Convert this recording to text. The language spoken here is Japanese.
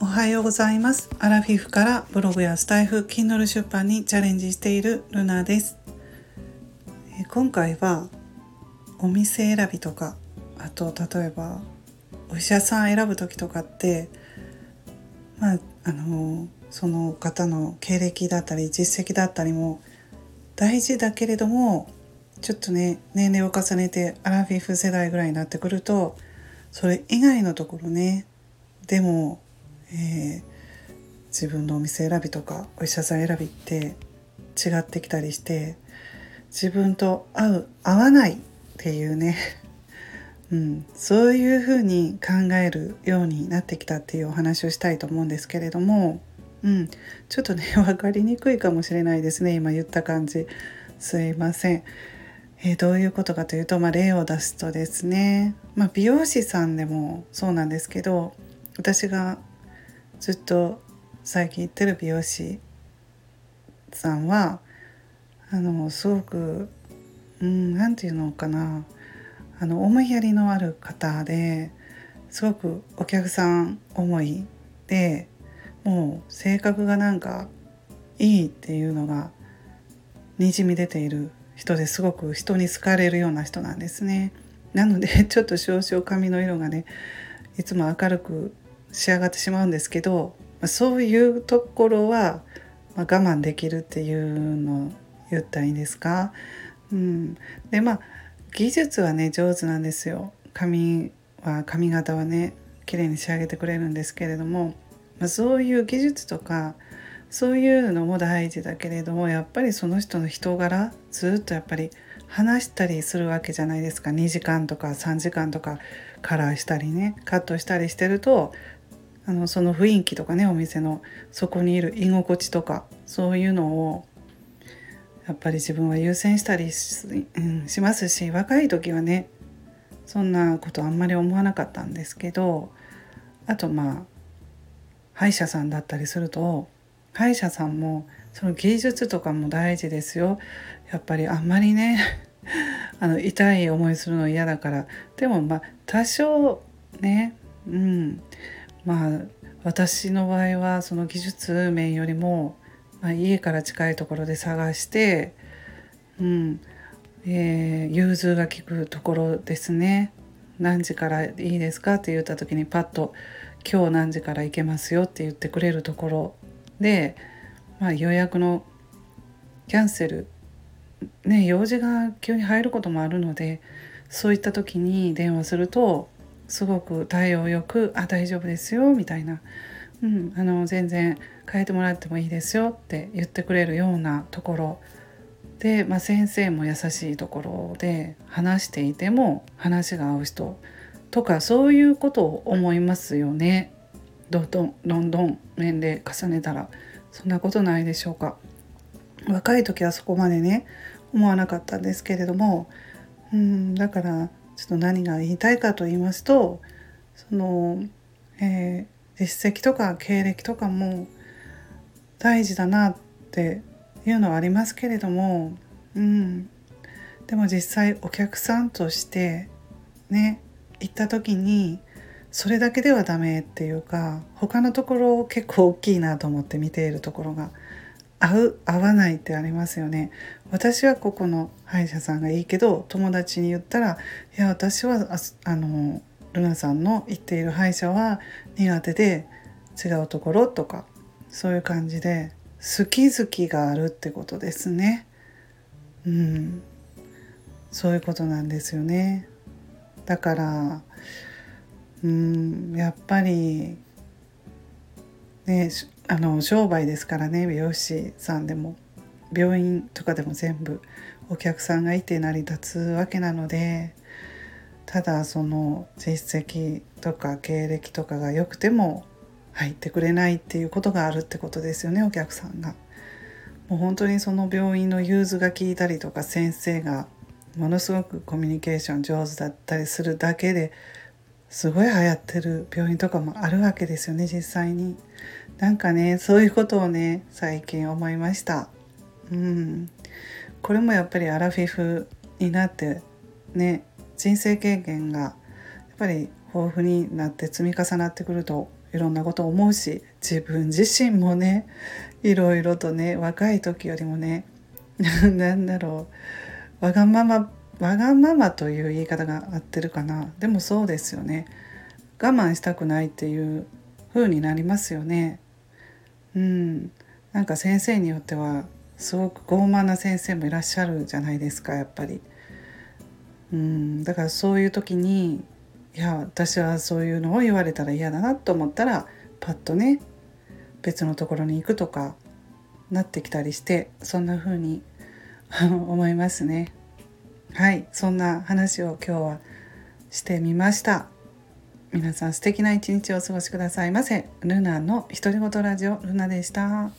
おはようございます。アラフィフからブログやスタイフ Kindle 出版にチャレンジしているルナです。今回はお店選びとかあと例えばお医者さん選ぶ時とかってまああのその方の経歴だったり実績だったりも大事だけれどもちょっとね年齢を重ねてアラフィフ世代ぐらいになってくるとそれ以外のところねでも、えー、自分のお店選びとかお医者さん選びって違ってきたりして自分と合う合わないっていうね、うん、そういうふうに考えるようになってきたっていうお話をしたいと思うんですけれども、うん、ちょっとね 分かりにくいかもしれないですね今言った感じすいません。えー、どういうことかというと、まあ、例を出すとですね、まあ、美容師さんでもそうなんですけど私がずっと最近行ってる美容師さんはあのすごくうん何て言うのかなあの思いやりのある方ですごくお客さん思いでもう性格がなんかいいっていうのがにじみ出ている人ですごく人に好かれるような人なんですね。なので ちょっと少々髪の色がねいつも明るく仕上がってしまうんですけどそういうところは我慢できるっていうのを言ったらいいんですか？うん、でまあ技術はね上手なんですよ。髪は髪型はね綺麗に仕上げてくれるんですけれども、まあ、そういう技術とかそういうのも大事だけれどもやっぱりその人の人柄ずっとやっぱり話したりするわけじゃないですか。2時間とか3時間とかカラーしたりねカットしたりしてるとあのその雰囲気とかねお店のそこにいる居心地とかそういうのをやっぱり自分は優先したりし,、うん、しますし若い時はねそんなことあんまり思わなかったんですけどあとまあ歯医者さんだったりすると歯医者さんもその技術とかも大事ですよ。やっぱりあんまりね あの痛い思いするの嫌だから。でもまあ多少ねうん。まあ私の場合はその技術面よりもまあ、家から近いところで探して、うん。えー、融通が利くところですね。何時からいいですかって言った時にパッと「今日何時から行けますよ」って言ってくれるところ。で、まあ、予約のキャンセルね用事が急に入ることもあるのでそういった時に電話するとすごく対応よく「あ大丈夫ですよ」みたいなうん、あの全然変えてもらってもいいですよって言ってくれるようなところ。で、まあ、先生も優しいところで話していても話が合う人とかそういうことを思いますよね。どんどんどんどん年齢重ねたらそんなことないでしょうか。若い時はそこまでね思わなかったんですけれどもうんだからちょっと何が言いたいかと言いますとその、えー実績とか経歴とかも大事だなっていうのはありますけれども、うん、でも実際お客さんとしてね行った時にそれだけではダメっていうか他のところ結構大きいなと思って見ているところが合う合わないってありますよね私はここの歯医者さんがいいけど友達に言ったらいや私はあのルナさんの言っている歯医者は苦手で違うところとかそういう感じで好き好きがあるってことですね。うん、そういうことなんですよね。だからうんやっぱりねあの商売ですからね美容師さんでも病院とかでも全部お客さんがいて成り立つわけなのでただその実績とか経歴とかが良くても入ってくれないっていうことがあるってことですよねお客さんが。もう本当にその病院の融通が効いたりとか先生がものすごくコミュニケーション上手だったりするだけですごい流行ってる病院とかもあるわけですよね実際に。なんかねそういうことをね最近思いました。うん、これもやっぱりアラフィフになってね人生経験がやっぱり豊富になって積み重なってくるといろんなことを思うし自分自身もねいろいろとね若い時よりもね なんだろうわがままわがままという言い方が合ってるかな。でもそうですよね。我慢したくないっていう風になりますよね。うん。なんか先生によってはすごく傲慢な先生もいらっしゃるじゃないですかやっぱり。うん。だからそういう時にいや私はそういうのを言われたら嫌だなと思ったらパッとね別のところに行くとかなってきたりしてそんな風に思いますね。はいそんな話を今日はしてみました。皆さん素敵な一日をお過ごしくださいませ。ルナの独り言ラジオルナでした。